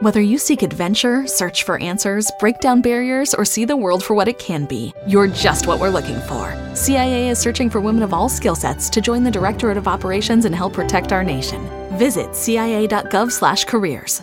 Whether you seek adventure, search for answers, break down barriers, or see the world for what it can be, you're just what we're looking for. CIA is searching for women of all skill sets to join the Directorate of Operations and help protect our nation. Visit cia.gov/careers.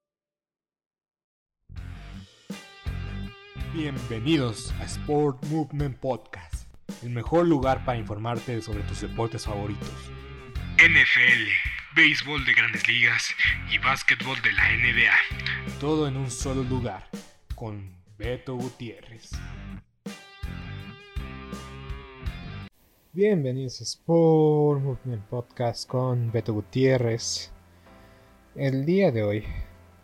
Bienvenidos a Sport Movement Podcast, el mejor lugar para informarte sobre tus deportes favoritos. NFL, béisbol de grandes ligas y básquetbol de la NBA. Todo en un solo lugar, con Beto Gutiérrez. Bienvenidos a Sport Movement Podcast con Beto Gutiérrez. El día de hoy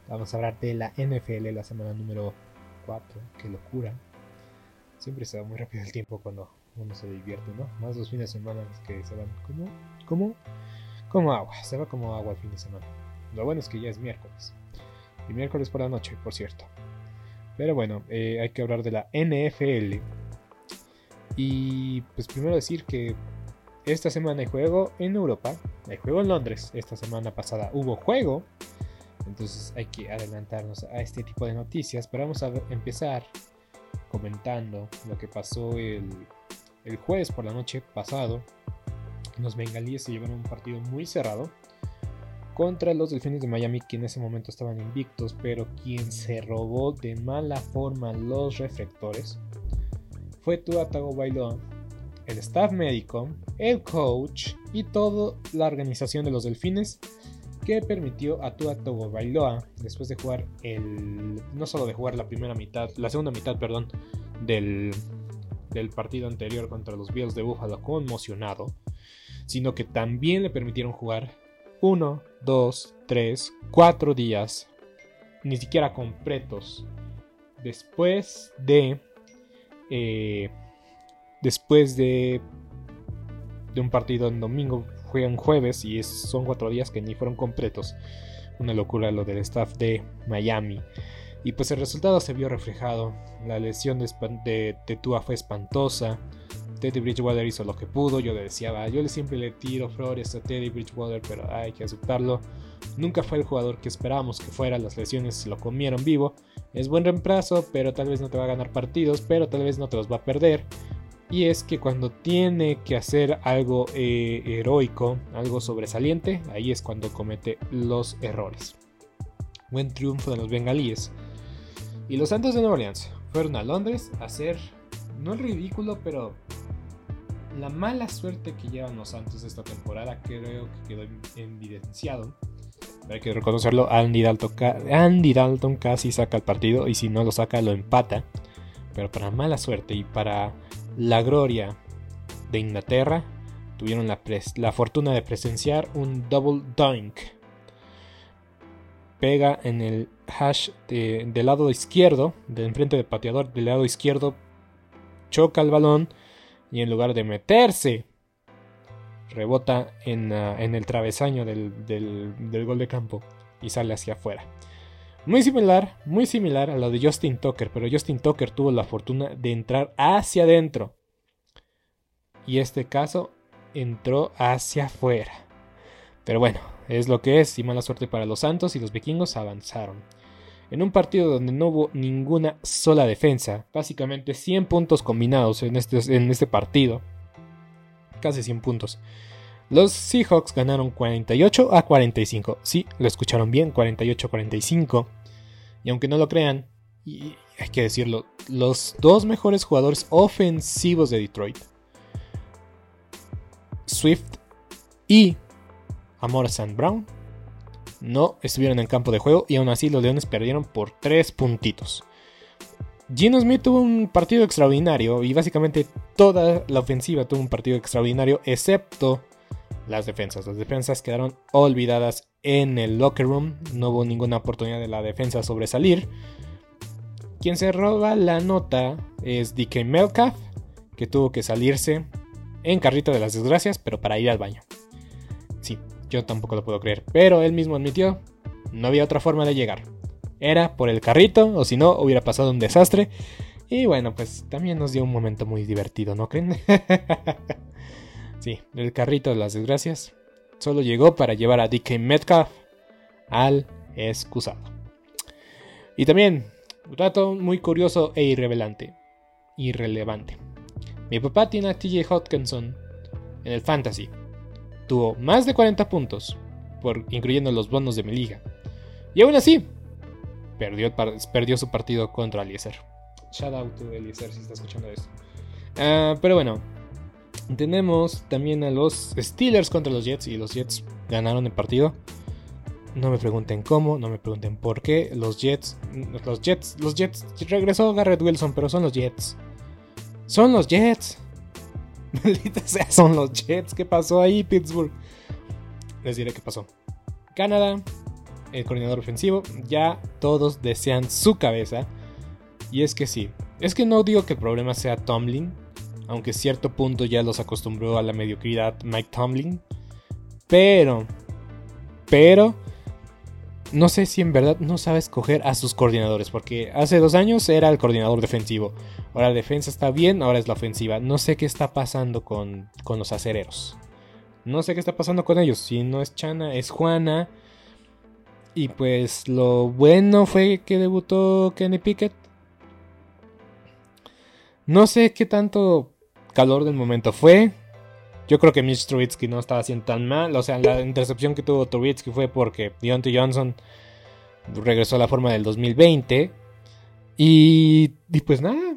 vamos a hablar de la NFL, la semana número 4, qué locura. Siempre se va muy rápido el tiempo cuando uno se divierte, ¿no? Más los fines de semana que se van como, como, como agua, se va como agua el fin de semana. Lo bueno es que ya es miércoles. Y miércoles por la noche, por cierto. Pero bueno, eh, hay que hablar de la NFL. Y pues primero decir que esta semana hay juego en Europa, hay juego en Londres. Esta semana pasada hubo juego entonces hay que adelantarnos a este tipo de noticias. Pero vamos a empezar comentando lo que pasó el, jueves por la noche pasado. Los bengalíes se llevaron un partido muy cerrado contra los delfines de Miami que en ese momento estaban invictos, pero quien se robó de mala forma los reflectores fue Tua Tagovailoa, el staff médico, el coach y toda la organización de los delfines que permitió a Tua Bailoa después de jugar el no solo de jugar la primera mitad, la segunda mitad, perdón, del, del partido anterior contra los Bills de Buffalo conmocionado, sino que también le permitieron jugar uno, dos, tres, cuatro días, ni siquiera completos, después de eh, después de de un partido en domingo juegan jueves y son cuatro días que ni fueron completos. Una locura lo del staff de Miami. Y pues el resultado se vio reflejado. La lesión de, de, Tua fue espantosa. Teddy Bridgewater hizo lo que pudo. Yo le decía, yo siempre le tiro flores a Teddy Bridgewater, pero hay que aceptarlo. Nunca fue el jugador que esperábamos que fuera. Las lesiones lo comieron vivo. Es buen reemplazo, pero tal vez no te va a ganar partidos, pero tal vez no te los va a perder y es que cuando tiene que hacer algo eh, heroico, algo sobresaliente, ahí es cuando comete los errores. Buen triunfo de los bengalíes. Y los Santos de Nueva Orleans fueron a Londres a hacer, no el ridículo, pero la mala suerte que llevan los Santos esta temporada creo que quedó evidenciado. Hay que reconocerlo, Andy Dalton, Andy Dalton casi saca el partido y si no lo saca lo empata. Pero para mala suerte y para la gloria de Inglaterra tuvieron la, fortuna de presenciar un double dunk. Pega en el hash del lado izquierdo, de enfrente del pateador del lado izquierdo, choca el balón y en lugar de meterse, rebota en, ah, el travesaño del, del gol de campo y sale hacia afuera. Muy similar, muy similar a lo de Justin Tucker, pero Justin Tucker tuvo la fortuna de entrar hacia adentro. Y este caso entró hacia afuera. Pero bueno, es lo que es y mala suerte para los Santos y los vikingos avanzaron. En un partido donde no hubo ninguna sola defensa, básicamente 100 puntos combinados en este, en este partido, casi 100 puntos. Los Seahawks ganaron 48 a 45. Sí, lo escucharon bien, 48 a 45. Y aunque no lo crean, hay que decirlo, los dos mejores jugadores ofensivos de Detroit, Swift y Amora Sand Brown, no estuvieron en campo de juego y aún así los Leones perdieron por 3 puntitos. Gino Smith tuvo un partido extraordinario y básicamente toda la ofensiva tuvo un partido extraordinario excepto las defensas. Las defensas quedaron olvidadas en el locker room. No hubo ninguna oportunidad de la defensa sobresalir. Quien se roba la nota es DK Melcalf, que tuvo que salirse en carrito de las desgracias, pero para ir al baño. Sí, yo tampoco lo puedo creer, pero él mismo admitió, no había otra forma de llegar. Era por el carrito, o si no, hubiera pasado un desastre. Y bueno, pues también nos dio un momento muy divertido, ¿no creen? sí, el carrito de las desgracias solo llegó para llevar a DK Metcalf al excusado. Y también, un dato muy curioso e irrelevante. Irrelevante. Mi papá tiene a TJ Hawkinson en el Fantasy. Tuvo más de 40 puntos, por, incluyendo los bonos de mi liga. Y aún así, perdió, perdió su partido contra Eliezer. Shout out to Eliezer si está escuchando esto. Ah, pero bueno, tenemos también a los Steelers contra los Jets y los Jets ganaron el partido. No me pregunten cómo, no me pregunten por qué. Los Jets, los Jets, los Jets, regresó Garrett Wilson, pero son los Jets. Son los Jets. Maldita sea, son los Jets. ¿Qué pasó ahí, Pittsburgh? Les diré qué pasó. Canadá, el coordinador ofensivo, ya todos desean su cabeza. Y es que sí, es que no digo que el problema sea Tomlin, aunque cierto punto ya los acostumbró a la mediocridad Mike Tomlin. Pero, pero, no sé si en verdad no sabe escoger a sus coordinadores, porque hace dos años era el coordinador defensivo. Ahora la defensa está bien, ahora es la ofensiva. No sé qué está pasando con, con los acereros. No sé qué está pasando con ellos. Si no es Chana, es Juana. Y pues lo bueno fue que debutó Kenny Pickett. No sé qué tanto calor del momento fue. Yo creo que Mitch Trubisky no estaba haciendo tan mal. O sea, la intercepción que tuvo Trubisky fue porque Deontay Johnson regresó a la forma del 2020. Y, y pues nada,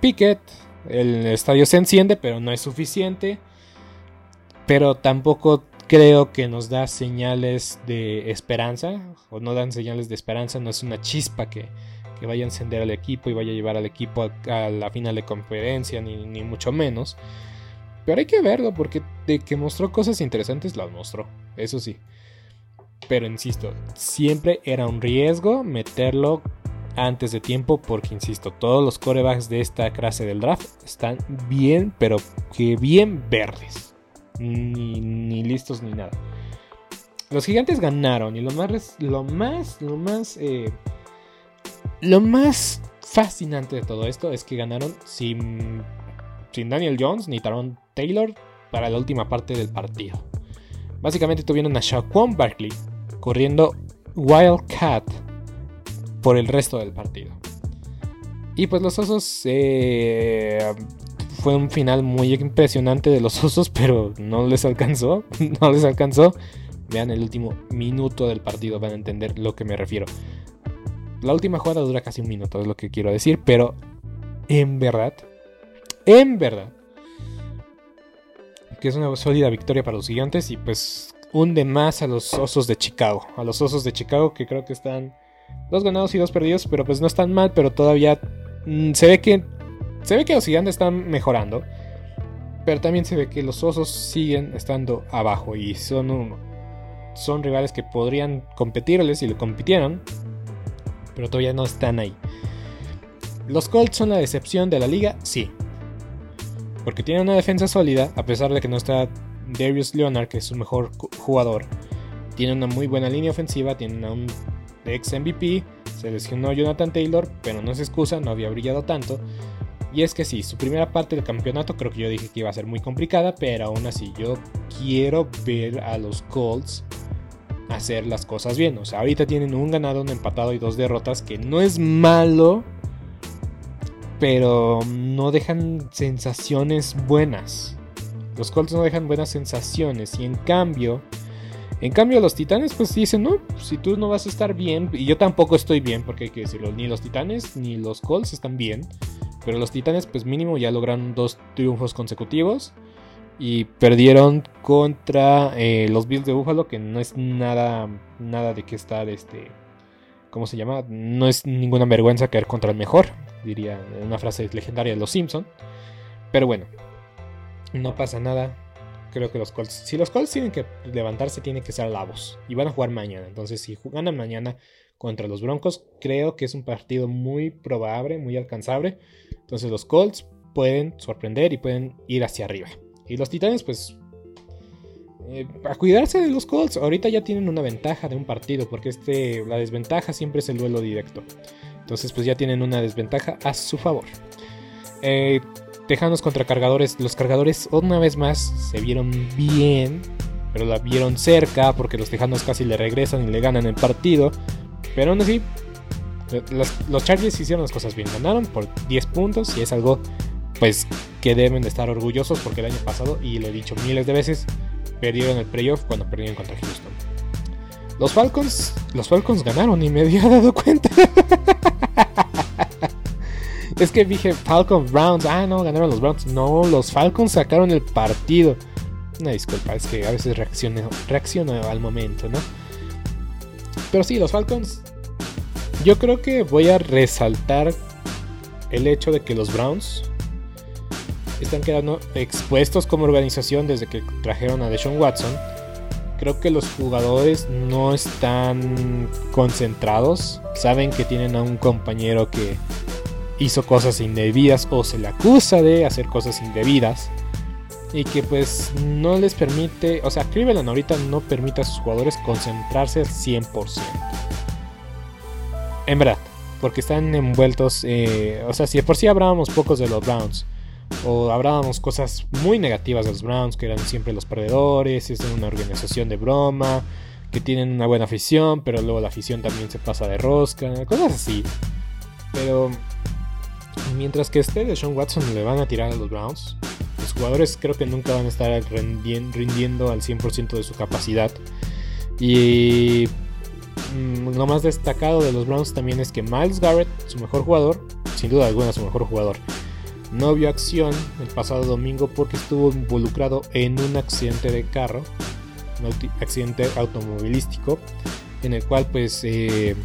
Pickett. El estadio se enciende, pero no es suficiente. Pero tampoco creo que nos da señales de esperanza. O no dan señales de esperanza. No es una chispa que, vaya a encender al equipo y vaya a llevar al equipo a, la final de conferencia, ni, ni, mucho menos. Pero hay que verlo, porque de que mostró cosas interesantes, las mostró. Eso sí. Pero insisto, siempre era un riesgo meterlo antes de tiempo porque, insisto, todos los corebacks de esta clase del draft están bien, pero que bien verdes. Ni, listos ni nada. Los gigantes ganaron y lo más, lo más, lo más, eh, lo más fascinante de todo esto es que ganaron sin, sin Daniel Jones ni Taron Taylor para la última parte del partido. Básicamente tuvieron a Shaquan Barkley corriendo Wildcat por el resto del partido. Y pues los osos eh, fue un final muy impresionante de los osos, pero no les alcanzó, no les alcanzó. Vean el último minuto del partido, van a entender lo que me refiero. La última jugada dura casi un minuto, es lo que quiero decir, pero en verdad, en verdad, que es una sólida victoria para los gigantes y pues hunde más a los Osos de Chicago. A los Osos de Chicago que creo que están dos ganados y dos perdidos, pero pues no están mal, pero todavía mm, se ve que se ve que los gigantes están mejorando. Pero también se ve que los osos siguen estando abajo y son, son rivales que podrían competirles y lo compitieron, pero todavía no están ahí. ¿Los Colts son la decepción de la liga? Sí. Porque tienen una defensa sólida, a pesar de que no está Darius Leonard, que es su mejor jugador. Tiene una muy buena línea ofensiva, tiene un ex MVP, se lesionó Jonathan Taylor, pero no se excusa, no había brillado tanto. Y es que sí, su primera parte del campeonato creo que yo dije que iba a ser muy complicada, pero aún así yo quiero ver a los Colts hacer las cosas bien. O sea, ahorita tienen un ganado, un empatado y dos derrotas, que no es malo, pero no dejan sensaciones buenas. Los Colts no dejan buenas sensaciones y en cambio... En cambio, los titanes, pues dicen, no, si tú no vas a estar bien, y yo tampoco estoy bien, porque hay que decirlo, ni los titanes ni los Colts están bien. Pero los Titanes, pues mínimo ya lograron dos triunfos consecutivos. Y perdieron contra eh, los Bills de Buffalo, que no es nada, nada de que estar, este, ¿cómo se llama? No es ninguna vergüenza caer contra el mejor, diría una frase legendaria de los Simpson. Pero bueno, no pasa nada. Creo que los Colts, si los Colts tienen que levantarse, tienen que ser lavos. Y van a jugar mañana. Entonces, si ganan mañana, contra los Broncos. Creo que es un partido muy probable, muy alcanzable. Entonces los Colts pueden sorprender y pueden ir hacia arriba. Y los Titanes, pues, eh, a cuidarse de los Colts. Ahorita ya tienen una ventaja de un partido, porque este, la desventaja siempre es el duelo directo. Entonces, pues ya tienen una desventaja a su favor. Eh, Tejanos contra cargadores. Los cargadores, una vez más, se vieron bien, pero la vieron cerca, porque los Tejanos casi le regresan y le ganan el partido. Pero aún así, los, Chargers hicieron las cosas bien. Ganaron por 10 puntos y es algo pues que deben de estar orgullosos porque el año pasado, y lo he dicho miles de veces, perdieron el playoff cuando perdieron contra Houston. Los Falcons, los Falcons ganaron y me había dado cuenta. es que dije Falcons Browns, ah no, ganaron los Browns. No, los Falcons sacaron el partido. Una disculpa, es que a veces reacciono, reacciono al momento, ¿no? Pero sí, los Falcons. Yo creo que voy a resaltar el hecho de que los Browns están quedando expuestos como organización desde que trajeron a Deshaun Watson. Creo que los jugadores no están concentrados. Saben que tienen a un compañero que hizo cosas indebidas o se le acusa de hacer cosas indebidas y que pues no les permite, o sea, Cleveland ahorita no permite a sus jugadores concentrarse al 100%. En verdad, porque están envueltos, eh, o sea, si de por sí hablábamos pocos de los Browns, o hablábamos cosas muy negativas de los Browns, que eran siempre los perdedores, es una organización de broma, que tienen una buena afición, pero luego la afición también se pasa de rosca, cosas así. Pero mientras que esté de Sean Watson le van a tirar a los Browns, los jugadores creo que nunca van a estar rindiendo al 100% de su capacidad. Y mm, lo más destacado de los Browns también es que Miles Garrett, su mejor jugador, sin duda alguna su mejor jugador, no vio acción el pasado domingo porque estuvo involucrado en un accidente de carro, un accidente automovilístico, en el cual pues eh,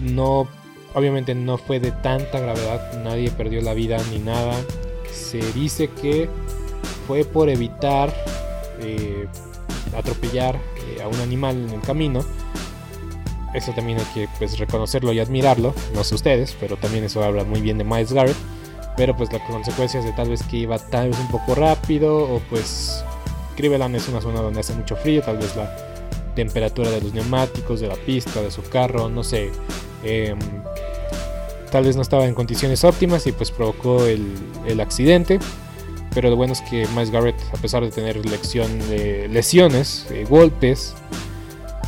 no, obviamente no fue de tanta gravedad, nadie perdió la vida ni nada, se dice que fue por evitar eh, atropellar eh, a un animal en el camino. Eso también hay que pues, reconocerlo y admirarlo, no sé ustedes, pero también eso habla muy bien de Miles Garrett. Pero pues las consecuencias de tal vez que iba tal vez un poco rápido o pues Cleveland es una zona donde hace mucho frío, tal vez la temperatura de los neumáticos, de la pista, de su carro, no sé. Em, tal vez no estaba en condiciones óptimas y pues provocó el, accidente. Pero lo bueno es que Miles Garrett, a pesar de tener de lesiones, golpes,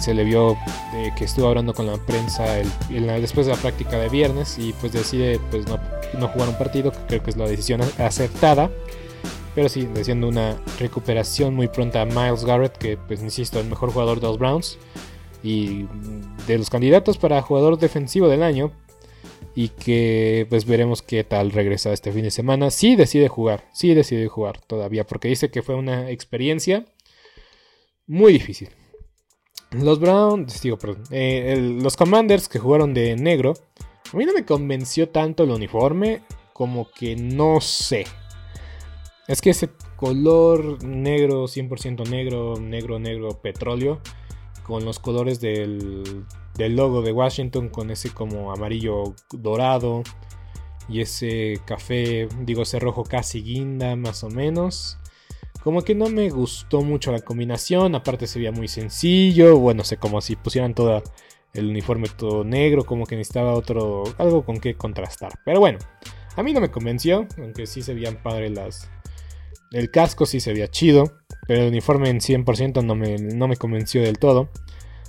se le vio eh, que estuvo hablando con la prensa después de la práctica de viernes y pues decide pues no, no, jugar un partido, que creo que es la decisión acertada. Pero sí, deseando una recuperación muy pronta a Miles Garrett, que pues insisto, el mejor jugador de los Browns y de los candidatos para jugador defensivo del año, y que pues veremos qué tal regresa este fin de semana. Sí decide jugar, sí decide jugar todavía, porque dice que fue una experiencia muy difícil. Los Browns, digo, perdón, eh, los Commanders que jugaron de negro, a mí no me convenció tanto el uniforme, como que no sé. Es que ese color negro, 100% negro, negro, negro, petróleo, con los colores del, del logo de Washington, con ese como amarillo dorado y ese café, digo, ese rojo casi guinda, más o menos. Como que no me gustó mucho la combinación, aparte se veía muy sencillo, bueno, sé como si pusieran todo el uniforme todo negro, como que necesitaba otro, algo con que contrastar. Pero bueno, a mí no me convenció, aunque sí se veían padres las... El casco sí se veía chido, pero el uniforme en 100% no me, no me convenció del todo.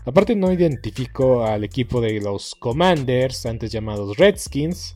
Aparte no identifico al equipo de los Commanders, antes llamados Redskins,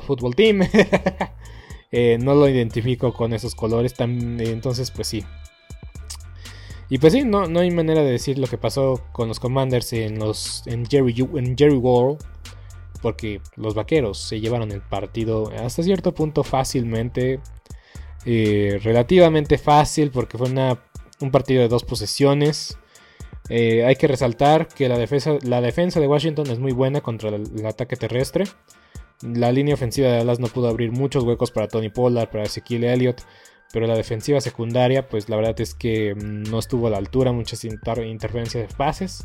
fútbol team. Eh, no lo identifico con esos colores. entonces, pues sí. Y pues sí, no, no hay manera de decir lo que pasó con los Commanders en, los, en, Jerry, en Jerry World. Porque los vaqueros se llevaron el partido hasta cierto punto fácilmente. Eh, relativamente fácil porque fue un partido de dos posesiones. Eh, hay que resaltar que la defensa, la defensa de Washington es muy buena contra el ataque terrestre. La línea ofensiva de Dallas no pudo abrir muchos huecos para Tony Pollard, para Ezequiel Elliott, pero la defensiva secundaria, pues la verdad es que mm, no estuvo a la altura, muchas interferencias de pases.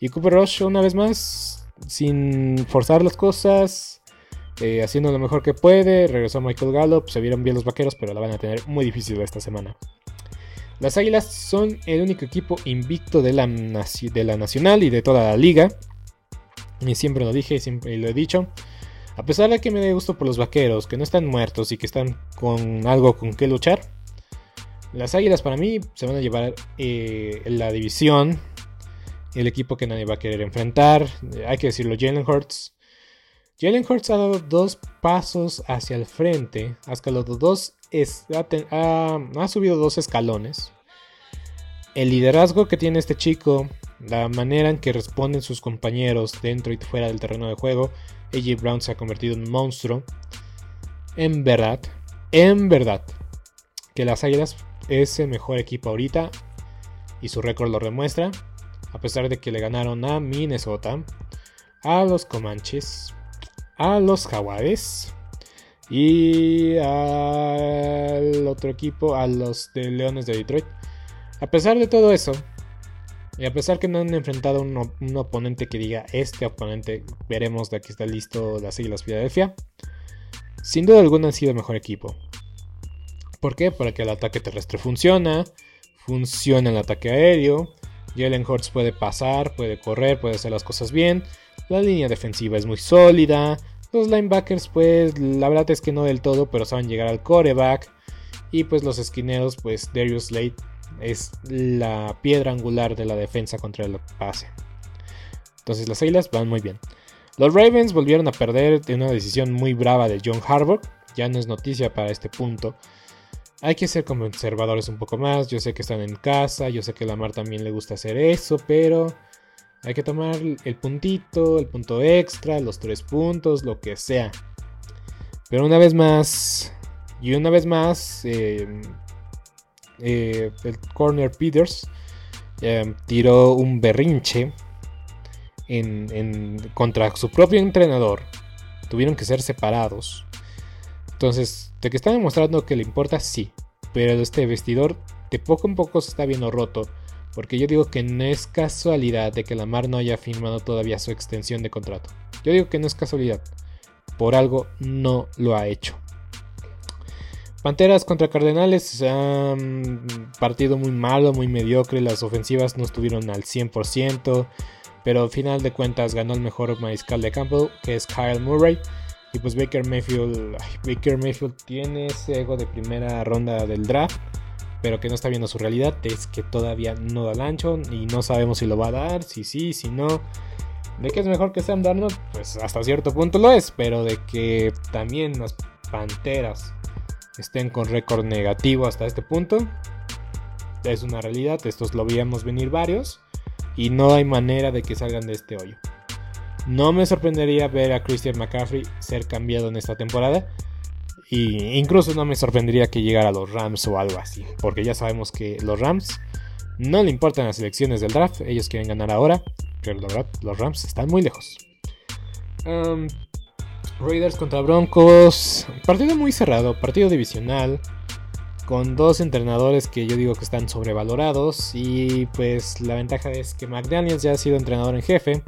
Y Cooper Rush, una vez más, sin forzar las cosas, eh, haciendo lo mejor que puede, regresó Michael Gallup, se vieron bien los vaqueros, pero la van a tener muy difícil esta semana. Las Águilas son el único equipo invicto de la, de la Nacional y de toda la liga. Y siempre lo dije y lo he dicho. A pesar de que me dé gusto por los vaqueros, que no están muertos y que están con algo con que luchar, las águilas para mí se van a llevar eh, la división. El equipo que nadie va a querer enfrentar. Hay que decirlo, Jalen Hurts. Jalen Hurts ha dado dos pasos hacia el frente. Ha escalado dos. ha subido dos escalones. El liderazgo que tiene este chico. La manera en que responden sus compañeros dentro y fuera del terreno de juego AJ Brown se ha convertido en un monstruo. En verdad, en verdad, que las Águilas es el mejor equipo ahorita y su récord lo demuestra. A pesar de que le ganaron a Minnesota, a los Comanches, a los Jaguares y al otro equipo, a los de Leones de Detroit. A pesar de todo eso, y a pesar que no han enfrentado un, un oponente que diga este oponente, veremos de aquí está listo las Águilas Filadelfia. Sin duda alguna han sido el mejor equipo. ¿Por qué? Porque el ataque terrestre funciona, funciona el ataque aéreo, Jalen Hurts puede pasar, puede correr, puede hacer las cosas bien, la línea defensiva es muy sólida, los linebackers pues la verdad es que no del todo, pero saben llegar al coreback, y pues los esquineros pues Darius Slade es la piedra angular de la defensa contra el pase. Entonces las Águilas van muy bien. Los Ravens volvieron a perder de una decisión muy brava de John Harbaugh. Ya no es noticia para este punto. hay que ser conservadores un poco más. Yo sé que están en casa, yo sé que a Lamar también le gusta hacer eso, pero hay que tomar el puntito, el punto extra, los tres puntos, lo que sea. Pero una vez más, y una vez más, eh, eh, el Corner Peters eh, tiró un berrinche en, contra su propio entrenador. Tuvieron que ser separados. Entonces, de que está demostrando que le importa, sí. Pero este vestidor de poco en poco se está viendo roto. Porque yo digo que no es casualidad de que Lamar no haya firmado todavía su extensión de contrato. Yo digo que no es casualidad. Por algo no lo ha hecho. Panteras contra Cardenales, un partido muy malo, muy mediocre, las ofensivas no estuvieron al 100%, pero al final de cuentas ganó el mejor mariscal de campo, que es Kyle Murray. Y pues Baker Mayfield, Baker Mayfield tiene ese ego de primera ronda del draft, pero que no está viendo su realidad, es que todavía no da el ancho y no sabemos si lo va a dar, si sí, si no. De que es mejor que Sam Darnold, pues hasta cierto punto lo es, pero de que también las Panteras estén con récord negativo hasta este punto. Es una realidad, estos lo veíamos venir varios y no hay manera de que salgan de este hoyo. No me sorprendería ver a Christian McCaffrey ser cambiado en esta temporada. Y incluso no me sorprendería que llegara a los Rams o algo así. Porque ya sabemos que los Rams no le importan las elecciones del draft. Ellos quieren ganar ahora. Pero los Rams están muy lejos. Um, Raiders contra Broncos. Partido muy cerrado, partido divisional. Con dos entrenadores que yo digo que están sobrevalorados. Y pues la ventaja es que McDaniels ya ha sido entrenador en jefe.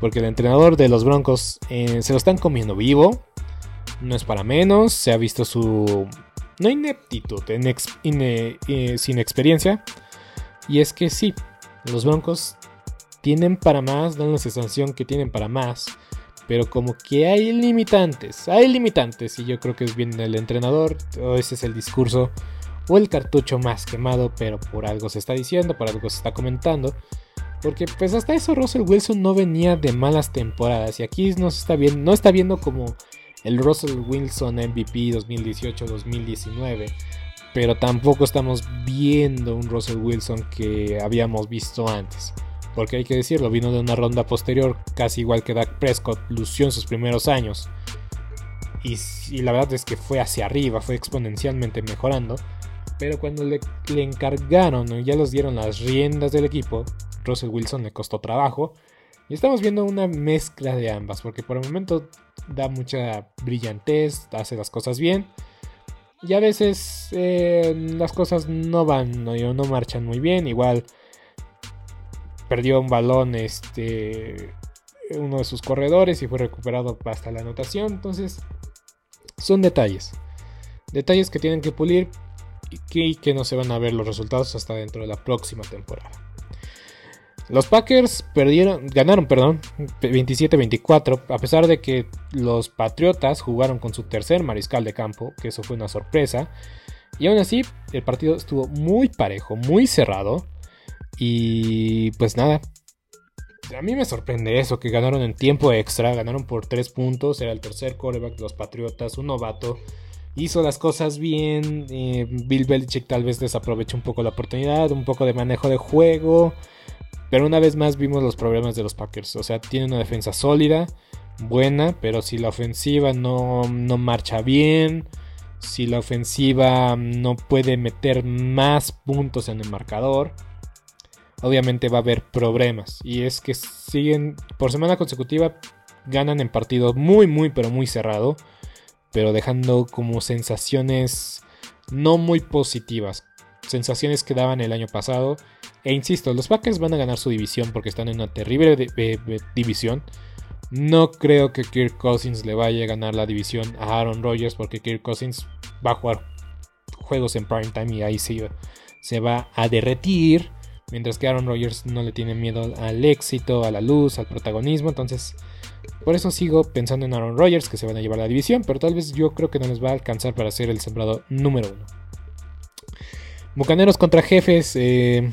Porque el entrenador de los Broncos eh, se lo están comiendo vivo. No es para menos. Se ha visto su. No ineptitud, eh, sin experiencia. Y es que sí, los Broncos tienen para más, dan la sensación que tienen para más. Pero como que hay limitantes, hay limitantes y yo creo que es bien el entrenador, ese es el discurso o el cartucho más quemado, pero por algo se está diciendo, por algo se está comentando. Porque pues hasta eso Russell Wilson no venía de malas temporadas y aquí no, se está, viendo, no está viendo como el Russell Wilson MVP 2018-2019. Pero tampoco estamos viendo un Russell Wilson que habíamos visto antes porque hay que decirlo, vino de una ronda posterior, casi igual que Dak Prescott, lució en sus primeros años. Y, la verdad es que fue hacia arriba, fue exponencialmente mejorando. Pero cuando le, encargaron y ya los dieron las riendas del equipo, Russell Wilson le costó trabajo. Y estamos viendo una mezcla de ambas, porque por el momento da mucha brillantez, hace las cosas bien. Y a veces eh, las cosas no van, no, no marchan muy bien. Igual perdió un balón este, uno de sus corredores y fue recuperado hasta la anotación. Entonces, son detalles. Detalles que tienen que pulir y que, no se van a ver los resultados hasta dentro de la próxima temporada. Los Packers perdieron, ganaron, perdón, 27-24, a pesar de que los Patriotas jugaron con su tercer mariscal de campo, que eso fue una sorpresa. Y aún así, el partido estuvo muy parejo, muy cerrado. Y pues nada. A mí me sorprende eso, que ganaron en tiempo extra, ganaron por 3 puntos, era el tercer quarterback de los Patriotas, un novato, hizo las cosas bien, eh, Bill Belichick tal vez desaprovechó un poco la oportunidad, un poco de manejo de juego, pero una vez más vimos los problemas de los Packers, o sea, tiene una defensa sólida, buena, pero si la ofensiva no, no marcha bien, si la ofensiva no puede meter más puntos en el marcador, obviamente va a haber problemas. Y es que siguen por semana consecutiva, ganan en partido muy, muy, pero muy cerrado. Pero dejando como sensaciones no muy positivas. Sensaciones que daban el año pasado. E insisto, los Packers van a ganar su división porque están en una terrible división. No creo que Kirk Cousins le vaya a ganar la división a Aaron Rodgers porque Kirk Cousins va a jugar juegos en prime time y ahí se, se va a derretir. Mientras que Aaron Rodgers no le tiene miedo al éxito, a la luz, al protagonismo. Entonces, por eso sigo pensando en Aaron Rodgers, que se van a llevar la división. Pero tal vez yo creo que no les va a alcanzar para ser el sembrado número uno. Bucaneros contra jefes. Eh,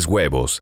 huevos.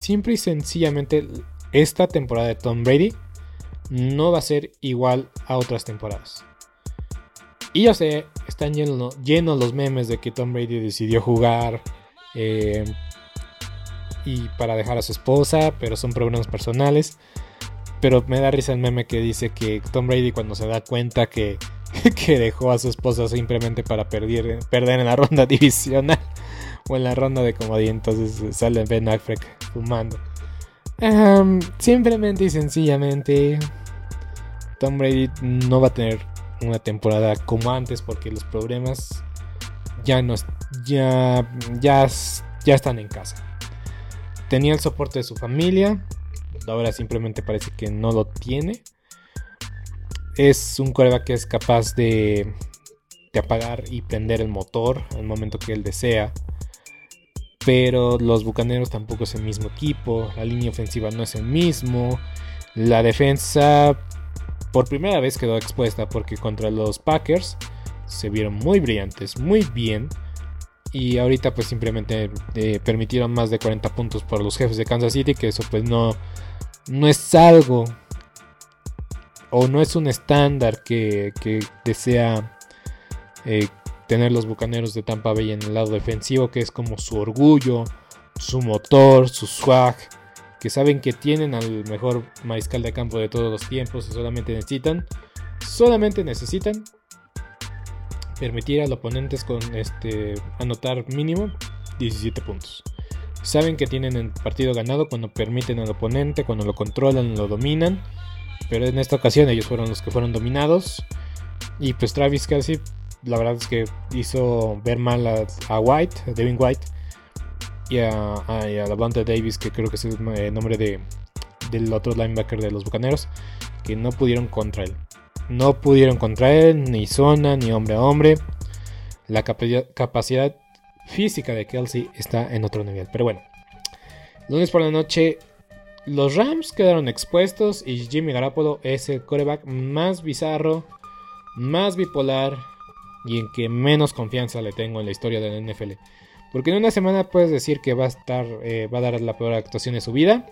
Simple y sencillamente, esta temporada de Tom Brady no va a ser igual a otras temporadas. Y yo sé, están llenos, llenos los memes de que Tom Brady decidió jugar eh, y para dejar a su esposa, pero son problemas personales. Pero me da risa el meme que dice que Tom Brady cuando se da cuenta que, que dejó a su esposa simplemente para perder, perder en la ronda divisional o en la ronda de comodín, entonces sale Ben Affleck fumando. simplemente y sencillamente, Tom Brady no va a tener una temporada como antes porque los problemas ya no ya, ya, ya están en casa. Tenía el soporte de su familia, ahora simplemente parece que no lo tiene. Es un coreback que es capaz de, de apagar y prender el motor al momento que él desea. Pero los Bucaneros tampoco es el mismo equipo. La línea ofensiva no es el mismo. La defensa por primera vez quedó expuesta porque contra los Packers se vieron muy brillantes, muy bien. Y ahorita pues simplemente eh, permitieron más de 40 puntos por los jefes de Kansas City. Que eso pues no, no es algo. O no es un estándar que, desea eh, tener los Bucaneros de Tampa Bay en el lado defensivo, que es como su orgullo, su motor, su swag, que saben que tienen al mejor mariscal de campo de todos los tiempos y solamente necesitan, solamente necesitan permitir al oponente con este anotar mínimo 17 puntos. Saben que tienen el partido ganado cuando permiten al oponente, cuando lo controlan, lo dominan. Pero en esta ocasión ellos fueron los que fueron dominados. Y pues Travis Kelsey la verdad es que hizo ver mal a, White, a Devin White, y a, a, Davis, que creo que es el nombre de, del otro linebacker de los Bucaneros, que no pudieron contra él. No pudieron contra él, ni zona, ni hombre a hombre. La capacidad física de Kelsey está en otro nivel. Pero bueno, lunes por la noche, los Rams quedaron expuestos y Jimmy Garapolo es el coreback más bizarro, más bipolar y en que menos confianza le tengo en la historia de la NFL. Porque en una semana puedes decir que va a estar, eh, va a dar la peor actuación de su vida.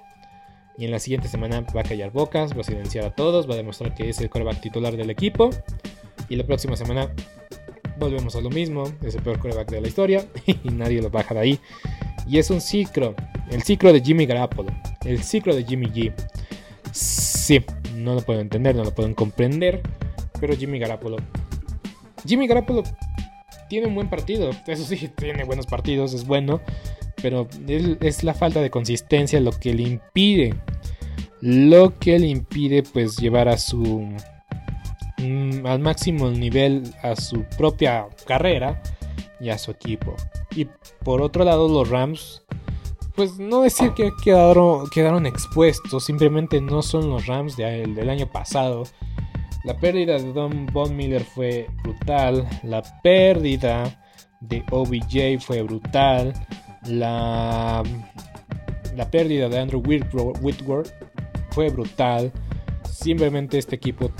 Y en la siguiente semana va a callar bocas, va a silenciar a todos, va a demostrar que es el coreback titular del equipo. Y la próxima semana volvemos a lo mismo, es el peor coreback de la historia y nadie lo baja de ahí. Y es un ciclo, el ciclo de Jimmy Garoppolo, el ciclo de Jimmy G. Sí, no lo puedo entender, no lo pueden comprender, pero Jimmy Garoppolo Jimmy Garoppolo tiene un buen partido. Eso sí, tiene buenos partidos, es bueno. Pero es la falta de consistencia lo que le impide. Lo que le impide pues llevar a su... Mm, al máximo nivel a su propia carrera y a su equipo. Y por otro lado los Rams pues no decir que quedaron, quedaron expuestos, simplemente no son los Rams del año pasado. La pérdida de Don Von Miller fue brutal. La pérdida de OBJ fue brutal. La, La pérdida de Andrew Whitworth fue brutal. Simplemente este equipo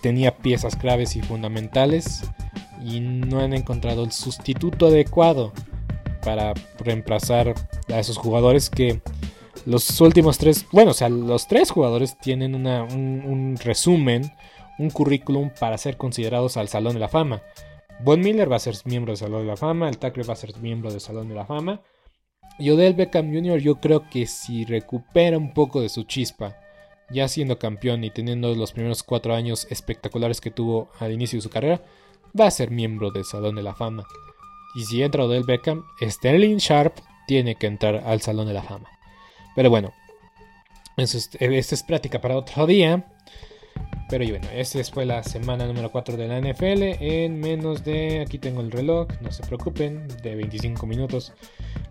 tenía piezas claves y fundamentales y no han encontrado el sustituto adecuado para reemplazar a esos jugadores que los últimos tres, bueno, o sea, los tres jugadores tienen un, resumen, un currículum para ser considerados al Salón de la Fama. Von Miller va a ser miembro del Salón de la Fama, el Tucker va a ser miembro del Salón de la Fama. Y Odell Beckham Jr. yo creo que si recupera un poco de su chispa, ya siendo campeón y teniendo los primeros cuatro años espectaculares que tuvo al inicio de su carrera, va a ser miembro del Salón de la Fama. Y si entra Odell Beckham, Sterling Sharp tiene que entrar al Salón de la Fama. Pero bueno, esta es práctica para otro día. Pero bueno, esta fue la semana número 4 de la NFL en menos de, aquí tengo el reloj, no se preocupen, de 25 minutos.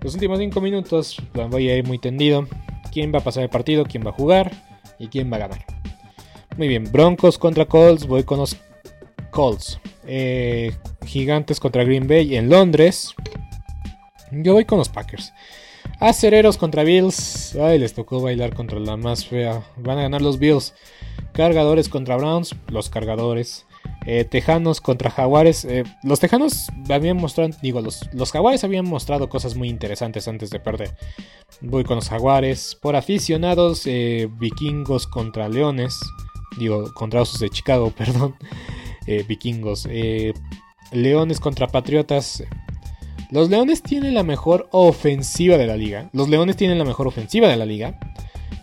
Los últimos 5 minutos voy a ir muy tendido. ¿Quién va a pasar el partido? ¿Quién va a jugar? ¿Y quién va a ganar? Muy bien, Broncos contra Colts, voy con los Colts. Eh, gigantes contra Green Bay en Londres. Yo voy con los Packers. Acereros contra Bills. Ay, les tocó bailar contra la más fea. Van a ganar los Bills. Cargadores contra Browns. Los cargadores. Eh, tejanos contra Jaguares. Eh, los Tejanos habían mostrado, digo, los, los Jaguares habían mostrado cosas muy interesantes antes de perder. Voy con los Jaguares. Por aficionados, vikingos contra Leones. Digo, contra Osos de Chicago, perdón. Eh, vikingos. Eh, Leones contra Patriotas. Los Leones tienen la mejor ofensiva de la liga. Los Leones tienen la mejor ofensiva de la liga.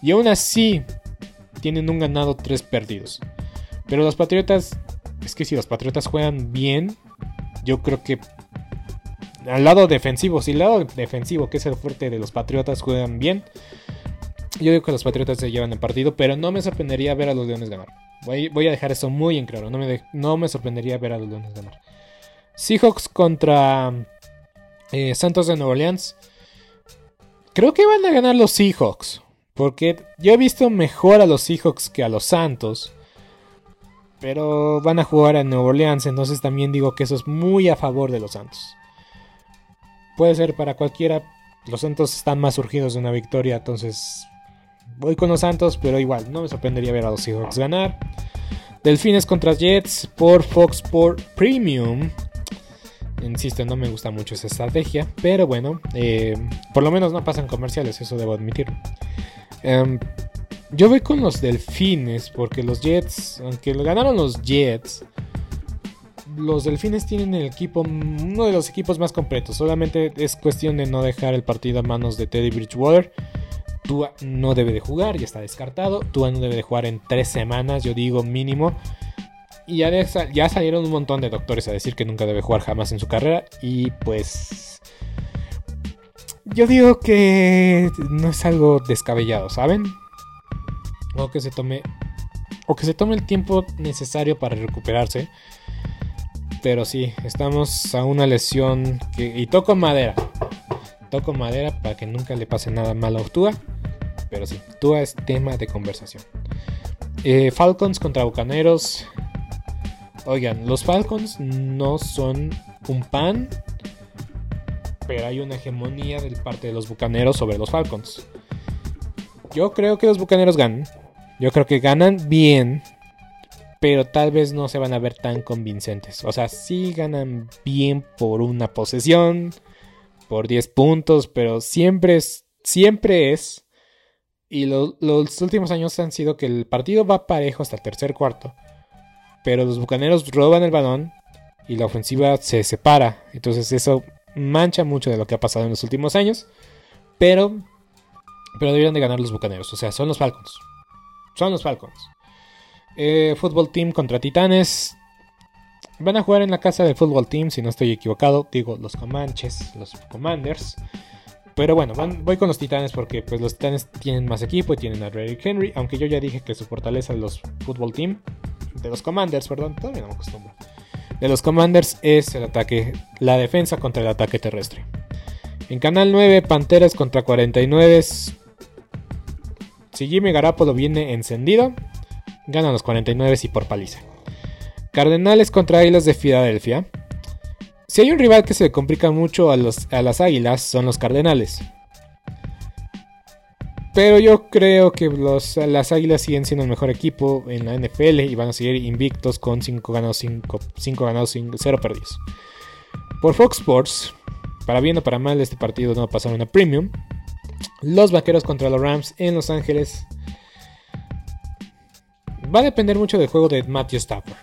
Y aún así tienen un ganado, tres perdidos. Pero los Patriotas, es que si los Patriotas juegan bien, yo creo que al lado defensivo, si el lado defensivo, que es el fuerte de los Patriotas, juegan bien, yo digo que los Patriotas se llevan el partido, pero no me sorprendería ver a los Leones ganar. Voy, a dejar eso muy en claro. No me, sorprendería ver a los Leones ganar. Seahawks contra eh, Santos de Nueva Orleans. Creo que van a ganar los Seahawks. Porque yo he visto mejor a los Seahawks que a los Santos. Pero van a jugar a Nueva Orleans. Entonces también digo que eso es muy a favor de los Santos. Puede ser para cualquiera. Los Santos están más surgidos de una victoria. Entonces Voy con los Santos, pero igual, no me sorprendería ver a los Seahawks ganar. Delfines contra Jets por Fox Sport Premium. Insisto, no me gusta mucho esa estrategia, pero bueno, eh, por lo menos no pasan comerciales, eso debo admitir. Em, yo voy con los Delfines porque los Jets, aunque ganaron los Jets, los Delfines tienen el equipo, uno de los equipos más completos. Solamente es cuestión de no dejar el partido a manos de Teddy Bridgewater. Tua no debe de jugar, ya está descartado. Tua no debe de jugar en tres semanas, yo digo mínimo. Y ya, ya salieron un montón de doctores a decir que nunca debe jugar jamás en su carrera. Y pues... Yo digo que no es algo descabellado, ¿saben? O que se tome... O que se tome el tiempo necesario para recuperarse. Pero sí, estamos a una lesión. Y toco madera. Toco madera para que nunca le pase nada malo a Tua. Pero sí, Tua es tema de conversación. Eh, Falcons contra Bucaneros. Oigan, los Falcons no son un pan. Pero hay una hegemonía de parte de los Bucaneros sobre los Falcons. Yo creo que los Bucaneros ganan. Yo creo que ganan bien. Pero tal vez no se van a ver tan convincentes. O sea, sí ganan bien por una posesión. Por 10 puntos. Pero siempre es. Siempre es y los últimos años han sido que el partido va parejo hasta el tercer cuarto. Pero los bucaneros roban el balón y la ofensiva se separa. Entonces eso mancha mucho de lo que ha pasado en los últimos años. Pero, pero deberían de ganar los bucaneros. O sea, son los Falcons. Son los Falcons. Eh, fútbol Team contra Titanes. Van a jugar en la casa del Fútbol Team, si no estoy equivocado. Digo, los Comanches, los Commanders. Pero bueno, voy con los Titanes porque pues los Titanes tienen más equipo y tienen a Derrick Henry. Aunque yo ya dije que su fortaleza de los Football Team, de los Commanders, perdón, todavía no me acostumbro. De los Commanders es el ataque, la defensa contra el ataque terrestre. En Canal 9, Panteras contra 49. Si Jimmy Garapolo viene encendido, ganan los 49 y por paliza. Cardenales contra Islas de Filadelfia. Si hay un rival que se complica mucho a, las águilas, son los Cardenales. Pero yo creo que las Águilas siguen siendo el mejor equipo en la NFL y van a seguir invictos con 5 ganados, 5 ganados, 0 perdidos. Por Fox Sports, para bien o para mal, este partido no va a pasar una premium. Los vaqueros contra los Rams en Los Ángeles. Va a depender mucho del juego de Matthew Stafford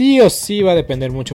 sí o sí va a depender mucho.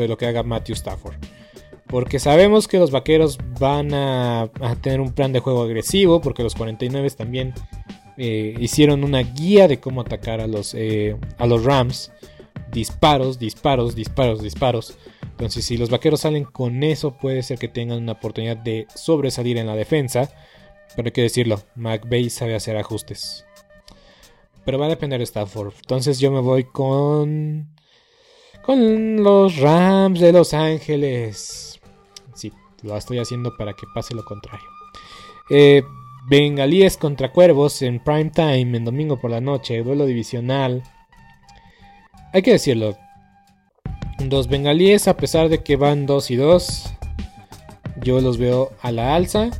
de lo que haga Matthew Stafford. Porque sabemos que los vaqueros van a, tener un plan de juego agresivo, porque los 49 también eh, hicieron una guía de cómo atacar a los, eh, a los Rams. Disparos, disparos, disparos, disparos. Entonces, si los vaqueros salen con eso, puede ser que tengan una oportunidad de sobresalir en la defensa. Pero hay que decirlo, McVeigh sabe hacer ajustes. Pero va a depender de Stafford. Entonces yo me voy con con los Rams de Los Ángeles. Sí, lo estoy haciendo para que pase lo contrario. Eh, Bengalíes contra Cuervos en prime time, en domingo por la noche, duelo divisional. Hay que decirlo. Dos bengalíes, a pesar de que van 2 y 2, yo los veo a la alza.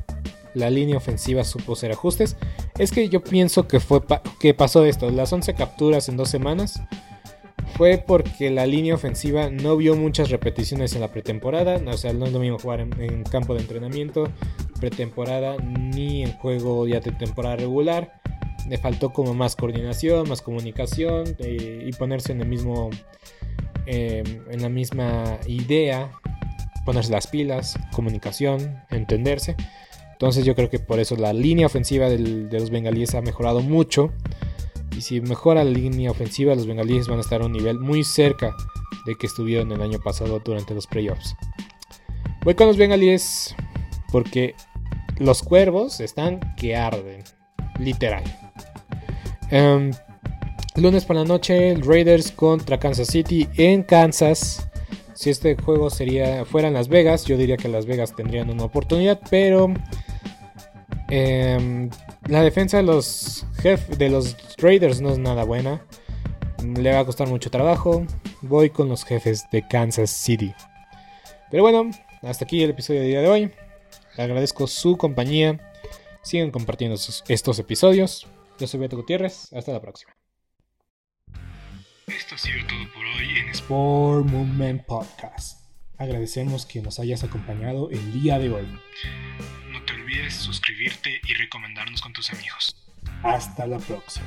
La línea ofensiva supo ser ajustes. Es que yo pienso que fue que pasó esto. Las 11 capturas en dos semanas fue porque la línea ofensiva no vio muchas repeticiones en la pretemporada. O sea, no es lo mismo jugar en, campo de entrenamiento, pretemporada, ni en juego ya de temporada regular. Le faltó como más coordinación, más comunicación eh, y ponerse en el mismo. Em, en la misma idea. Ponerse las pilas, comunicación, entenderse. Entonces yo creo que por eso la línea ofensiva de los bengalíes ha mejorado mucho. Y si mejora la línea ofensiva, los bengalíes van a estar a un nivel muy cerca de que estuvieron el año pasado durante los playoffs. Voy con los bengalíes porque los cuervos están que arden, literal. Em, lunes por la noche, Raiders contra Kansas City en Kansas. Si este juego sería fuera en Las Vegas, yo diría que Las Vegas tendrían una oportunidad, pero Em, la defensa de los, de los Raiders no es nada buena. Le va a costar mucho trabajo. Voy con los jefes de Kansas City. Pero bueno, hasta aquí el episodio de día de hoy. Le agradezco su compañía. Sigan compartiendo estos, episodios. Yo soy Beto Gutiérrez. Hasta la próxima. Esto ha sido todo por hoy en Sport Movement Podcast. Agradecemos que nos hayas acompañado el día de hoy suscribirte y recomendarnos con tus amigos. Hasta la próxima.